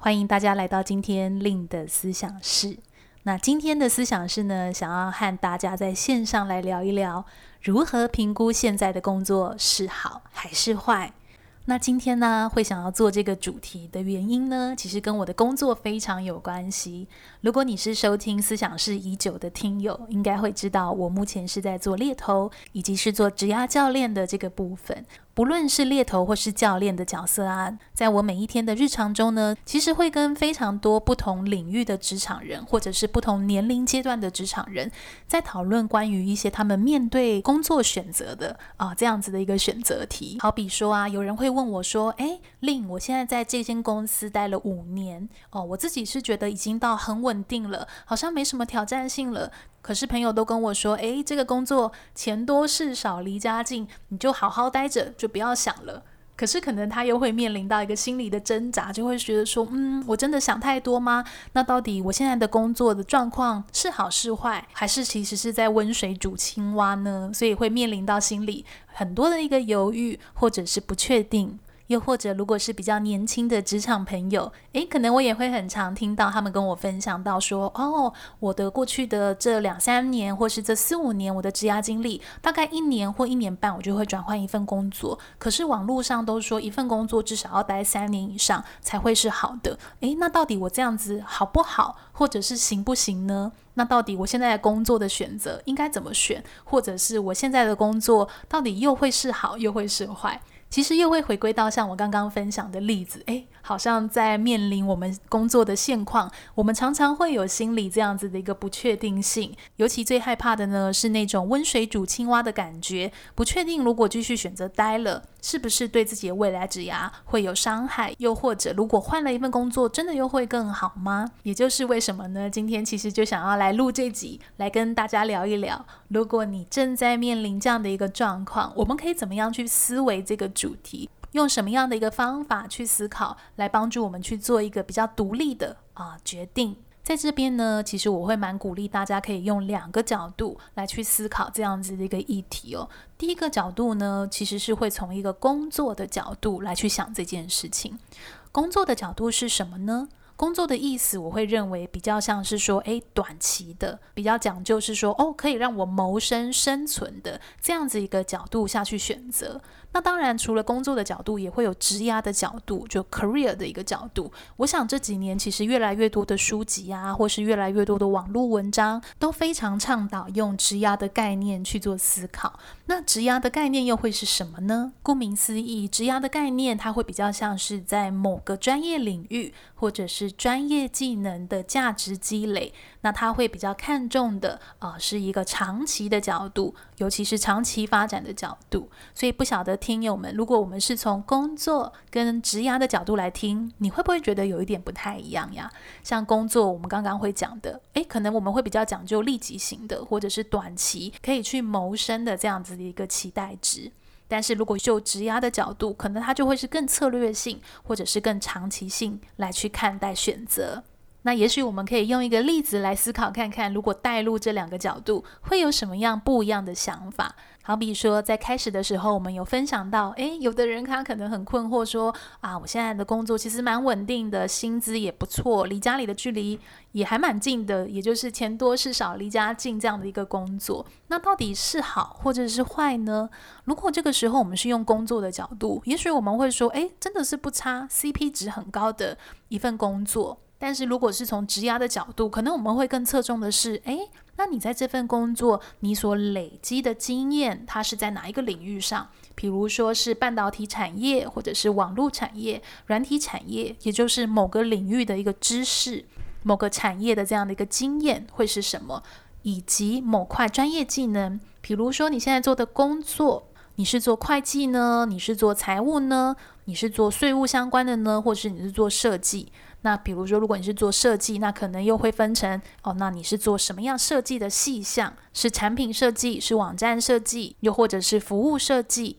欢迎大家来到今天令的思想室。那今天的思想室呢，想要和大家在线上来聊一聊，如何评估现在的工作是好还是坏。那今天呢，会想要做这个主题的原因呢，其实跟我的工作非常有关系。如果你是收听思想室已久的听友，应该会知道，我目前是在做猎头，以及是做职涯教练的这个部分。不论是猎头或是教练的角色啊，在我每一天的日常中呢，其实会跟非常多不同领域的职场人，或者是不同年龄阶段的职场人，在讨论关于一些他们面对工作选择的啊这样子的一个选择题。好比说啊，有人会问我说：“诶令我现在在这间公司待了五年，哦，我自己是觉得已经到很稳定了，好像没什么挑战性了。”可是朋友都跟我说，诶，这个工作钱多事少离家近，你就好好待着，就不要想了。可是可能他又会面临到一个心理的挣扎，就会觉得说，嗯，我真的想太多吗？那到底我现在的工作的状况是好是坏，还是其实是在温水煮青蛙呢？所以会面临到心里很多的一个犹豫，或者是不确定。又或者，如果是比较年轻的职场朋友，诶，可能我也会很常听到他们跟我分享到说，哦，我的过去的这两三年，或是这四五年，我的职涯经历，大概一年或一年半，我就会转换一份工作。可是网络上都说，一份工作至少要待三年以上才会是好的。诶，那到底我这样子好不好，或者是行不行呢？那到底我现在工作的选择应该怎么选，或者是我现在的工作到底又会是好，又会是坏？其实又会回归到像我刚刚分享的例子，诶，好像在面临我们工作的现况，我们常常会有心理这样子的一个不确定性。尤其最害怕的呢，是那种温水煮青蛙的感觉，不确定如果继续选择待了，是不是对自己的未来职涯会有伤害？又或者如果换了一份工作，真的又会更好吗？也就是为什么呢？今天其实就想要来录这集，来跟大家聊一聊，如果你正在面临这样的一个状况，我们可以怎么样去思维这个主题，用什么样的一个方法去思考，来帮助我们去做一个比较独立的啊、决定。在这边呢，其实我会蛮鼓励大家可以用两个角度来去思考这样子的一个议题哦。第一个角度呢，其实是会从一个工作的角度来去想这件事情。工作的角度是什么呢？工作的意思，我会认为比较像是说，诶，短期的，比较讲究是说，哦，可以让我谋生生存的这样子一个角度下去选择。那当然，除了工作的角度，也会有职涯的角度，就 career 的一个角度。我想这几年其实越来越多的书籍啊，或是越来越多的网络文章，都非常倡导用职涯的概念去做思考。那职涯的概念又会是什么呢？顾名思义，职涯的概念它会比较像是在某个专业领域，或者是专业技能的价值积累。那他会比较看重的，呃，是一个长期的角度，尤其是长期发展的角度。所以不晓得听友们，如果我们是从工作跟职涯的角度来听，你会不会觉得有一点不太一样呀？像工作，我们刚刚会讲的，诶，可能我们会比较讲究立即型的，或者是短期可以去谋生的这样子的一个期待值。但是如果就职涯的角度，可能它就会是更策略性，或者是更长期性来去看待选择。那也许我们可以用一个例子来思考看看，如果带入这两个角度，会有什么样不一样的想法？好比说，在开始的时候，我们有分享到，诶，有的人他可能很困惑，说啊，我现在的工作其实蛮稳定的，薪资也不错，离家里的距离也还蛮近的，也就是钱多事少，离家近这样的一个工作，那到底是好或者是坏呢？如果这个时候我们是用工作的角度，也许我们会说，诶，真的是不差，CP 值很高的一份工作。但是如果是从职涯的角度，可能我们会更侧重的是，诶，那你在这份工作，你所累积的经验，它是在哪一个领域上？比如说是半导体产业，或者是网络产业、软体产业，也就是某个领域的一个知识、某个产业的这样的一个经验会是什么？以及某块专业技能，比如说你现在做的工作。你是做会计呢？你是做财务呢？你是做税务相关的呢？或是你是做设计？那比如说，如果你是做设计，那可能又会分成哦，那你是做什么样设计的细项？是产品设计？是网站设计？又或者是服务设计？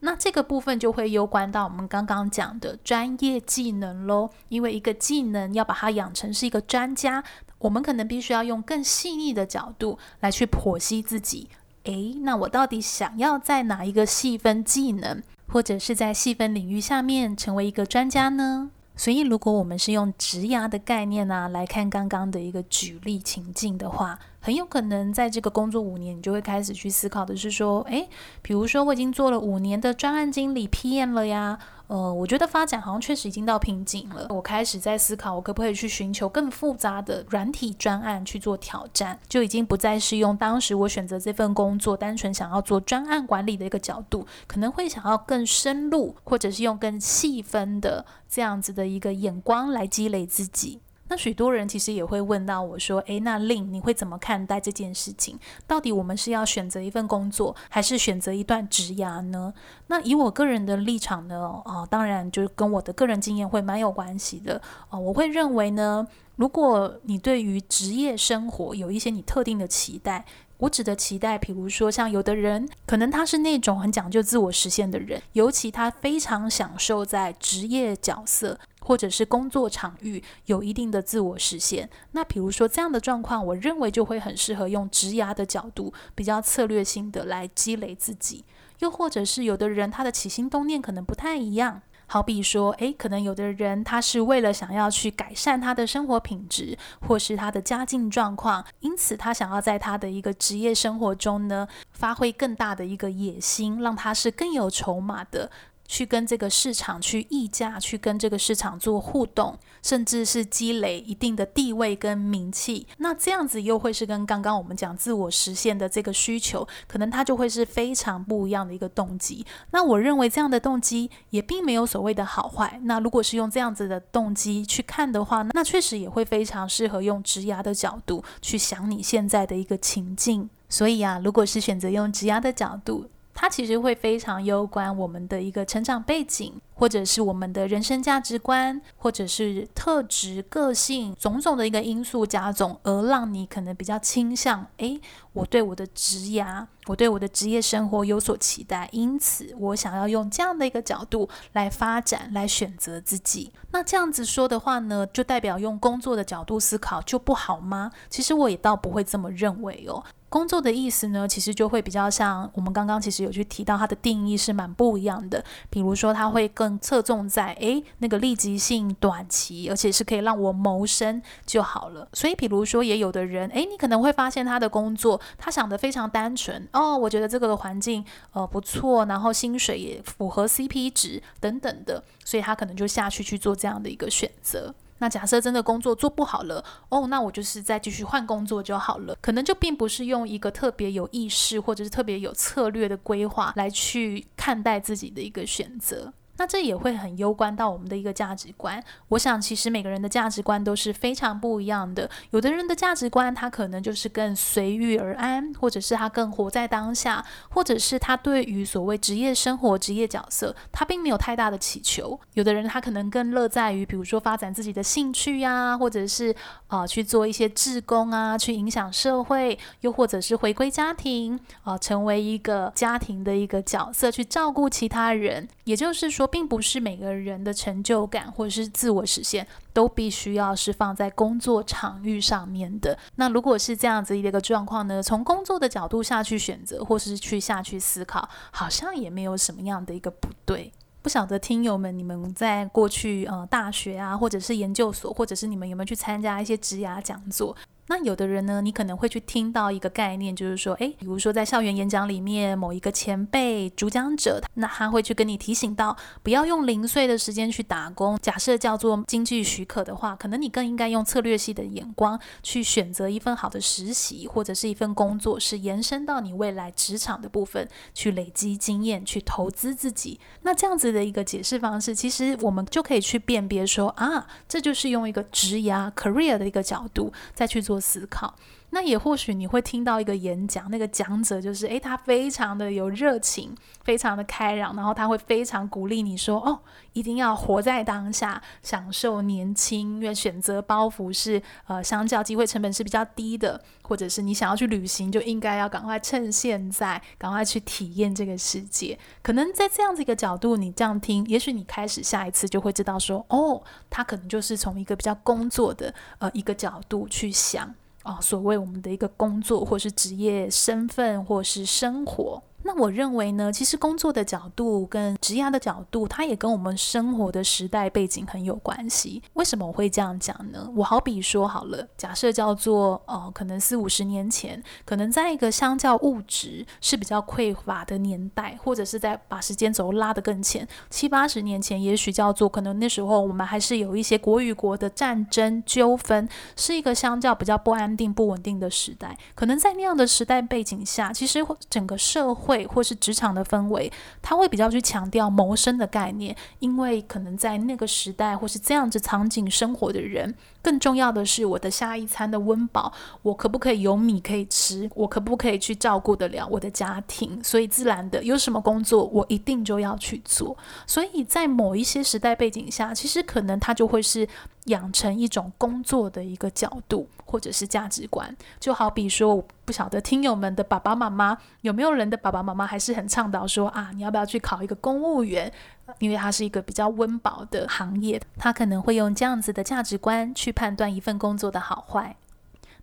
那这个部分就会攸关到我们刚刚讲的专业技能喽。因为一个技能要把它养成是一个专家，我们可能必须要用更细腻的角度来去剖析自己。诶，那我到底想要在哪一个细分技能，或者是在细分领域下面成为一个专家呢？所以，如果我们是用职涯的概念呢、来看刚刚的一个举例情境的话，很有可能在这个工作五年，你就会开始去思考的是说，诶，比如说我已经做了五年的专案经理 PM 了呀。呃，我觉得发展好像确实已经到瓶颈了。我开始在思考，我可不可以去寻求更复杂的软体专案去做挑战，就已经不再是用当时我选择这份工作单纯想要做专案管理的一个角度，可能会想要更深入，或者是用更细分的这样子的一个眼光来积累自己。那许多人其实也会问到我说：“诶，那令你会怎么看待这件事情？到底我们是要选择一份工作，还是选择一段职涯呢？”那以我个人的立场呢，啊、当然就是跟我的个人经验会蛮有关系的。哦、我会认为呢，如果你对于职业生活有一些你特定的期待，我指的期待，比如说像有的人，可能他是那种很讲究自我实现的人，尤其他非常享受在职业角色。或者是工作场域有一定的自我实现，那比如说这样的状况，我认为就会很适合用职涯的角度，比较策略性的来积累自己。又或者是有的人他的起心动念可能不太一样，好比说，诶，可能有的人他是为了想要去改善他的生活品质，或是他的家境状况，因此他想要在他的一个职业生活中呢，发挥更大的一个野心，让他是更有筹码的。去跟这个市场去议价，去跟这个市场做互动，甚至是积累一定的地位跟名气。那这样子又会是跟刚刚我们讲自我实现的这个需求，可能它就会是非常不一样的一个动机。那我认为这样的动机也并没有所谓的好坏。那如果是用这样子的动机去看的话，那确实也会非常适合用职涯的角度去想你现在的一个情境。所以啊，如果是选择用职涯的角度，它其实会非常攸关我们的一个成长背景，或者是我们的人生价值观，或者是特质、个性种种的一个因素加总，而让你可能比较倾向，诶，我对我的职涯，我对我的职业生活有所期待，因此我想要用这样的一个角度来发展，来选择自己。那这样子说的话呢，就代表用工作的角度思考就不好吗？其实我也倒不会这么认为哦。工作的意思呢，其实就会比较像我们刚刚其实有去提到它的定义是蛮不一样的。比如说，它会更侧重在诶那个立即性、短期，而且是可以让我谋生就好了。所以，比如说，也有的人诶，你可能会发现他的工作，他想得非常单纯哦，我觉得这个环境呃不错，然后薪水也符合 CP 值等等的，所以他可能就下去去做这样的一个选择。那假设真的工作做不好了，哦，那我就是再继续换工作就好了。可能就并不是用一个特别有意识或者是特别有策略的规划来去看待自己的一个选择。那这也会很攸关到我们的一个价值观。我想，其实每个人的价值观都是非常不一样的。有的人的价值观，他可能就是更随遇而安，或者是他更活在当下，或者是他对于所谓职业生活、职业角色，他并没有太大的祈求。有的人他可能更乐在于，比如说发展自己的兴趣呀，或者是啊、去做一些志工啊，去影响社会，又或者是回归家庭啊、成为一个家庭的一个角色，去照顾其他人。也就是说，并不是每个人的成就感或者是自我实现都必须要是放在工作场域上面的。那如果是这样子的一个状况呢，从工作的角度下去选择，或是去下去思考，好像也没有什么样的一个不对。不晓得听友们，你们在过去呃大学啊，或者是研究所，或者是你们有没有去参加一些职涯讲座？那有的人呢，你可能会去听到一个概念，就是说，诶，比如说在校园演讲里面，某一个前辈主讲者，那他会去跟你提醒到，不要用零碎的时间去打工。假设叫做经济许可的话，可能你更应该用策略系的眼光去选择一份好的实习，或者是一份工作，是延伸到你未来职场的部分去累积经验，去投资自己。那这样子的一个解释方式，其实我们就可以去辨别说，啊，这就是用一个职涯 career 的一个角度再去做多。思考，那也或许你会听到一个演讲，那个讲者就是，诶，他非常的有热情，非常的开朗，然后他会非常鼓励你说，哦，一定要活在当下，享受年轻，因为选择包袱是，呃，相较机会成本是比较低的，或者是你想要去旅行，就应该要赶快趁现在，赶快去体验这个世界。可能在这样子一个角度，你这样听，也许你开始下一次就会知道说，哦，他可能就是从一个比较工作的，呃，一个角度去想。啊，所谓我们的一个工作，或是职业身份，或是生活。我认为呢，其实工作的角度跟职涯的角度，它也跟我们生活的时代背景很有关系。为什么我会这样讲呢？我好比说好了，假设叫做呃，可能四五十年前，可能在一个相较物质是比较匮乏的年代，或者是在把时间轴拉得更前，七八十年前，也许叫做可能那时候我们还是有一些国与国的战争纠纷，是一个相较比较不安定、不稳定的时代。可能在那样的时代背景下，其实整个社会。或是职场的氛围，他会比较去强调谋生的概念，因为可能在那个时代或是这样子场景生活的人，更重要的是我的下一餐的温饱，我可不可以有米可以吃，我可不可以去照顾得了我的家庭，所以自然的有什么工作我一定就要去做。所以在某一些时代背景下，其实可能他就会是。养成一种工作的一个角度，或者是价值观，就好比说，我不晓得听友们的爸爸妈妈有没有人的爸爸妈妈还是很倡导说啊，你要不要去考一个公务员？因为它是一个比较温饱的行业，他可能会用这样子的价值观去判断一份工作的好坏。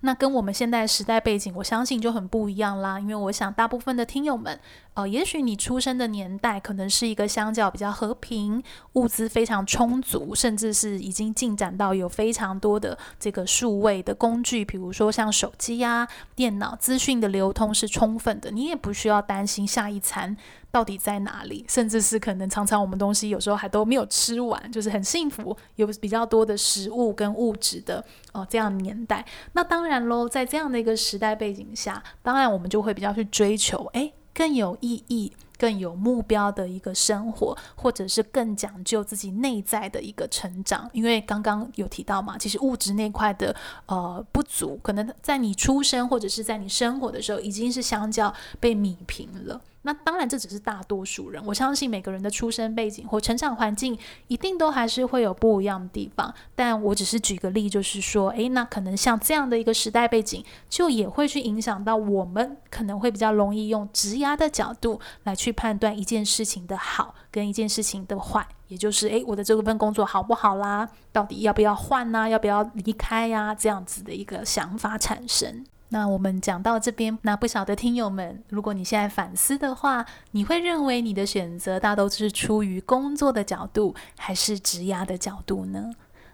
那跟我们现在时代背景，我相信就很不一样啦。因为我想，大部分的听友们，呃，也许你出生的年代可能是一个相较比较和平、物资非常充足，甚至是已经进展到有非常多的这个数位的工具，比如说像手机呀、电脑，资讯的流通是充分的，你也不需要担心下一餐到底在哪里，甚至是可能常常我们东西有时候还都没有吃完，就是很幸福，有比较多的食物跟物质的哦、这样的年代。那当然喽，在这样的一个时代背景下，当然我们就会比较去追求诶更有意义、更有目标的一个生活，或者是更讲究自己内在的一个成长。因为刚刚有提到嘛，其实物质那块的呃不足，可能在你出生或者是在你生活的时候，已经是相较被弭平了。那当然，这只是大多数人。我相信每个人的出生背景或成长环境，一定都还是会有不一样的地方。但我只是举个例，就是说，诶，那可能像这样的一个时代背景，就也会去影响到我们，可能会比较容易用职压的角度来去判断一件事情的好跟一件事情的坏，也就是，诶，我的这份工作好不好啦？到底要不要换呢？要不要离开呀？这样子的一个想法产生。那我们讲到这边，那不晓得听友们，如果你现在反思的话，你会认为你的选择大都是出于工作的角度，还是职涯的角度呢？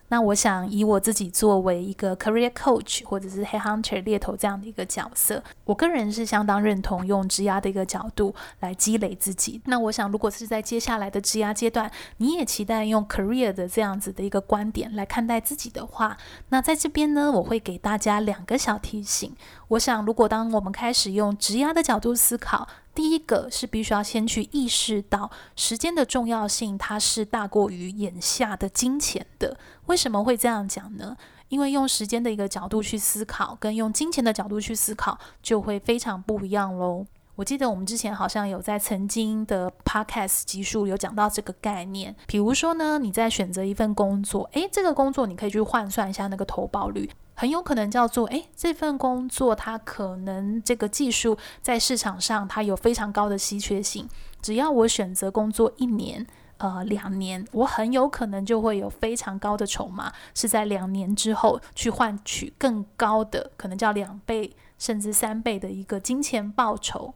那我想以我自己作为一个 career coach 或者是 headhunter 猎头这样的一个角色，我个人是相当认同用职涯的一个角度来积累自己。那我想，如果是在接下来的职涯阶段，你也期待用 career 的这样子的一个观点来看待自己的话，那在这边呢，我会给大家两个小提醒。我想，如果当我们开始用职涯的角度思考，第一个是必须要先去意识到时间的重要性，它是大过于眼下的金钱的。为什么会这样讲呢？因为用时间的一个角度去思考，跟用金钱的角度去思考，就会非常不一样喽。我记得我们之前好像有在曾经的 podcast 集数有讲到这个概念。比如说呢，你在选择一份工作，诶，这个工作你可以去换算一下那个投保率。很有可能叫做，诶，这份工作它可能这个技术在市场上它有非常高的稀缺性。只要我选择工作一年，呃，两年，我很有可能就会有非常高的筹码，是在两年之后去换取更高的，可能叫两倍甚至三倍的一个金钱报酬。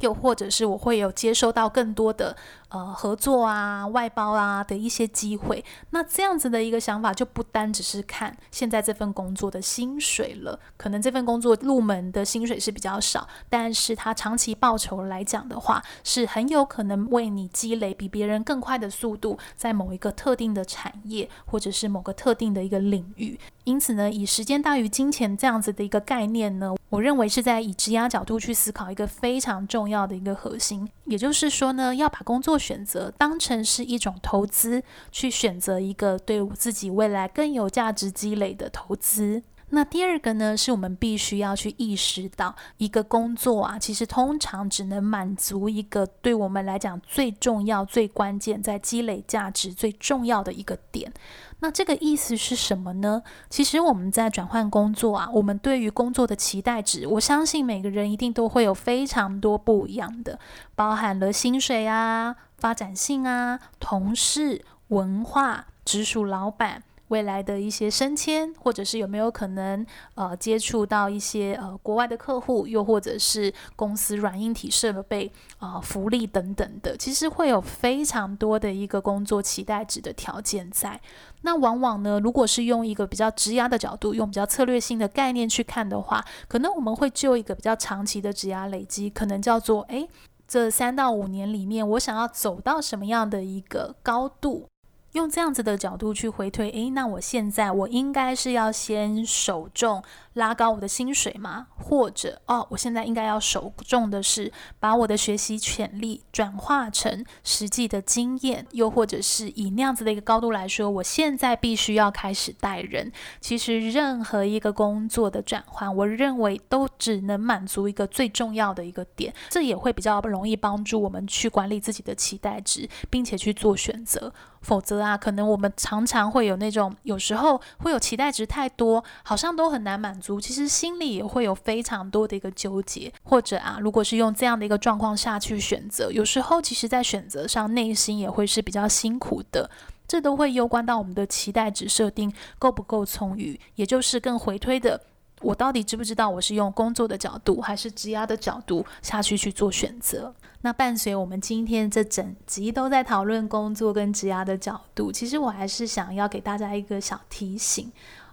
又或者是我会有接收到更多的呃合作啊、外包啊的一些机会，那这样子的一个想法就不单只是看现在这份工作的薪水了，可能这份工作入门的薪水是比较少，但是它长期报酬来讲的话，是很有可能为你积累比别人更快的速度，在某一个特定的产业或者是某个特定的一个领域。因此呢，以时间大于金钱这样子的一个概念呢，我认为是在以职涯角度去思考一个非常重要的一个核心。也就是说呢，要把工作选择当成是一种投资，去选择一个对我自己未来更有价值积累的投资。那第二个呢，是我们必须要去意识到，一个工作啊，其实通常只能满足一个对我们来讲最重要、最关键、在积累价值最重要的一个点。那这个意思是什么呢？其实我们在转换工作啊，我们对于工作的期待值，我相信每个人一定都会有非常多不一样的，包含了薪水啊、发展性啊、同事、文化、直属老板。未来的一些升迁，或者是有没有可能呃接触到一些呃国外的客户，又或者是公司软硬体设备啊、福利等等的，其实会有非常多的一个工作期待值的条件在。那往往呢，如果是用一个比较职压的角度，用比较策略性的概念去看的话，可能我们会就一个比较长期的职压累积，可能叫做诶，这三到五年里面，我想要走到什么样的一个高度。用这样子的角度去回推，诶，那我现在我应该是要先首重拉高我的薪水吗？或者哦，我现在应该要首重的是把我的学习潜力转化成实际的经验，又或者是以那样子的一个高度来说，我现在必须要开始带人。其实任何一个工作的转换，我认为都只能满足一个最重要的一个点，这也会比较容易帮助我们去管理自己的期待值，并且去做选择。否则啊，可能我们常常会有那种，有时候会有期待值太多，好像都很难满足。其实心里也会有非常多的一个纠结，或者啊，如果是用这样的一个状况下去选择，有时候其实在选择上内心也会是比较辛苦的。这都会攸关到我们的期待值设定够不够充裕，也就是更回推的。我到底知不知道我是用工作的角度还是职压的角度下去去做选择？那伴随我们今天这整集都在讨论工作跟职压的角度，其实我还是想要给大家一个小提醒。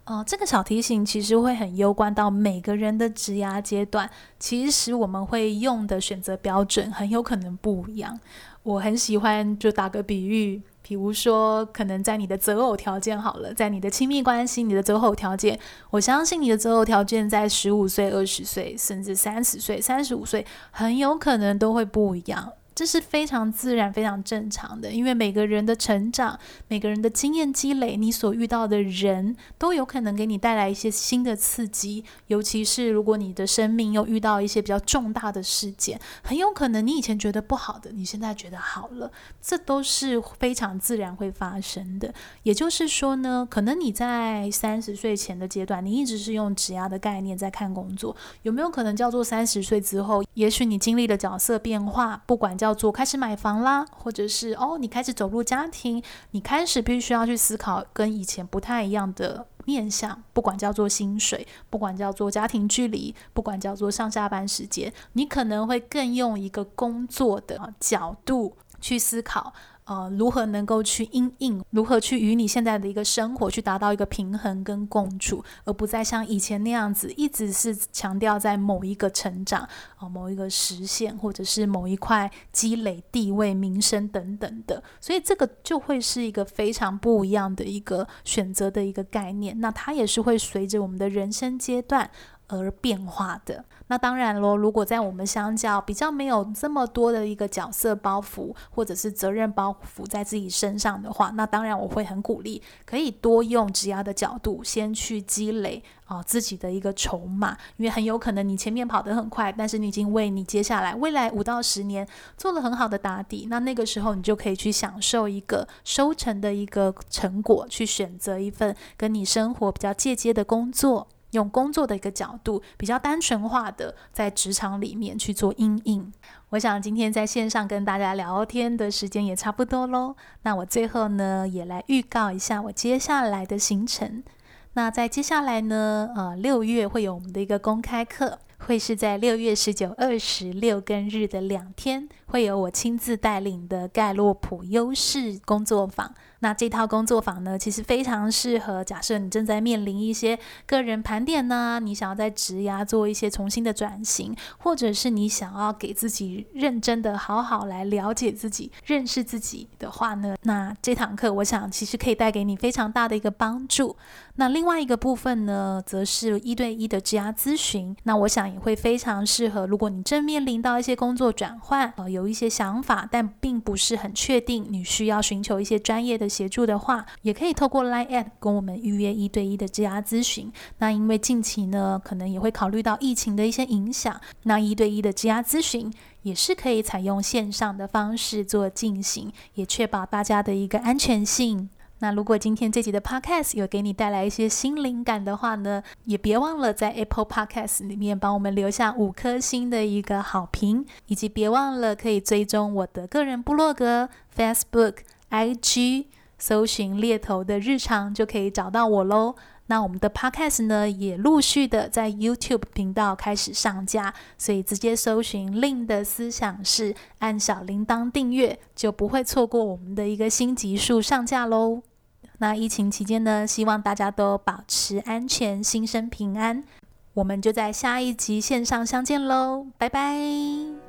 呃，这个小提醒其实会很攸关到每个人的职涯阶段，其实我们会用的选择标准很有可能不一样。我很喜欢就打个比喻。比如说，可能在你的择偶条件好了，在你的亲密关系，你的择偶条件，我相信你的择偶条件在十五岁、二十岁，甚至三十岁、三十五岁，很有可能都会不一样。这是非常自然、非常正常的，因为每个人的成长、每个人的经验积累，你所遇到的人都有可能给你带来一些新的刺激。尤其是如果你的生命又遇到一些比较重大的事件，很有可能你以前觉得不好的，你现在觉得好了，这都是非常自然会发生的。也就是说呢，可能你在三十岁前的阶段，你一直是用职涯的概念在看工作，有没有可能叫做三十岁之后，也许你经历了角色变化，不管叫叫做开始买房啦，或者是哦，你开始走入家庭，你开始必须要去思考跟以前不太一样的面向，不管叫做薪水，不管叫做家庭距离，不管叫做上下班时间，你可能会更用一个工作的角度去思考。呃，如何能够去因应，如何去与你现在的一个生活去达到一个平衡跟共处，而不再像以前那样子，一直是强调在某一个成长啊、某一个实现，或者是某一块积累地位、名声等等的。所以这个就会是一个非常不一样的一个选择的一个概念。那它也是会随着我们的人生阶段而变化的。那当然咯，如果在我们相较比较没有这么多的一个角色包袱或者是责任包袱在自己身上的话，那当然我会很鼓励，可以多用职涯的角度先去积累啊、自己的一个筹码，因为很有可能你前面跑得很快，但是你已经为你接下来未来五到十年做了很好的打底，那那个时候你就可以去享受一个收成的一个成果，去选择一份跟你生活比较间接的工作。用工作的一个角度，比较单纯化的在职场里面去做阴影。我想今天在线上跟大家聊天的时间也差不多喽。那我最后呢，也来预告一下我接下来的行程。那在接下来呢，呃，六月会有我们的一个公开课，会是在六月十九、二十六跟日的两天，会有我亲自带领的盖洛普优势工作坊。那这套工作坊呢，其实非常适合假设你正在面临一些个人盘点呢，你想要在职涯做一些重新的转型，或者是你想要给自己认真的好好来了解自己、认识自己的话呢，那这堂课我想其实可以带给你非常大的一个帮助。那另外一个部分呢，则是一对一的职涯咨询，那我想也会非常适合，如果你正面临到一些工作转换，呃，有一些想法，但并不是很确定，你需要寻求一些专业的协助的话，也可以透过 Line@ 跟我们预约一对一的职涯咨询。那因为近期呢，可能也会考虑到疫情的一些影响，那一对一的职涯咨询也是可以采用线上的方式做进行，也确保大家的一个安全性。那如果今天这集的 Podcast 有给你带来一些新灵感的话呢，也别忘了在 Apple Podcast 里面帮我们留下五颗星的一个好评，以及别忘了可以追踪我的个人部落格、Facebook、IG，搜寻猎头的日常就可以找到我喽。那我们的 Podcast 呢，也陆续的在 YouTube 频道开始上架，所以直接搜寻 Lin 的思想室，按小铃铛订阅，就不会错过我们的一个新集数上架喽。那疫情期间呢，希望大家都保持安全，心生平安。我们就在下一集线上相见喽，拜拜。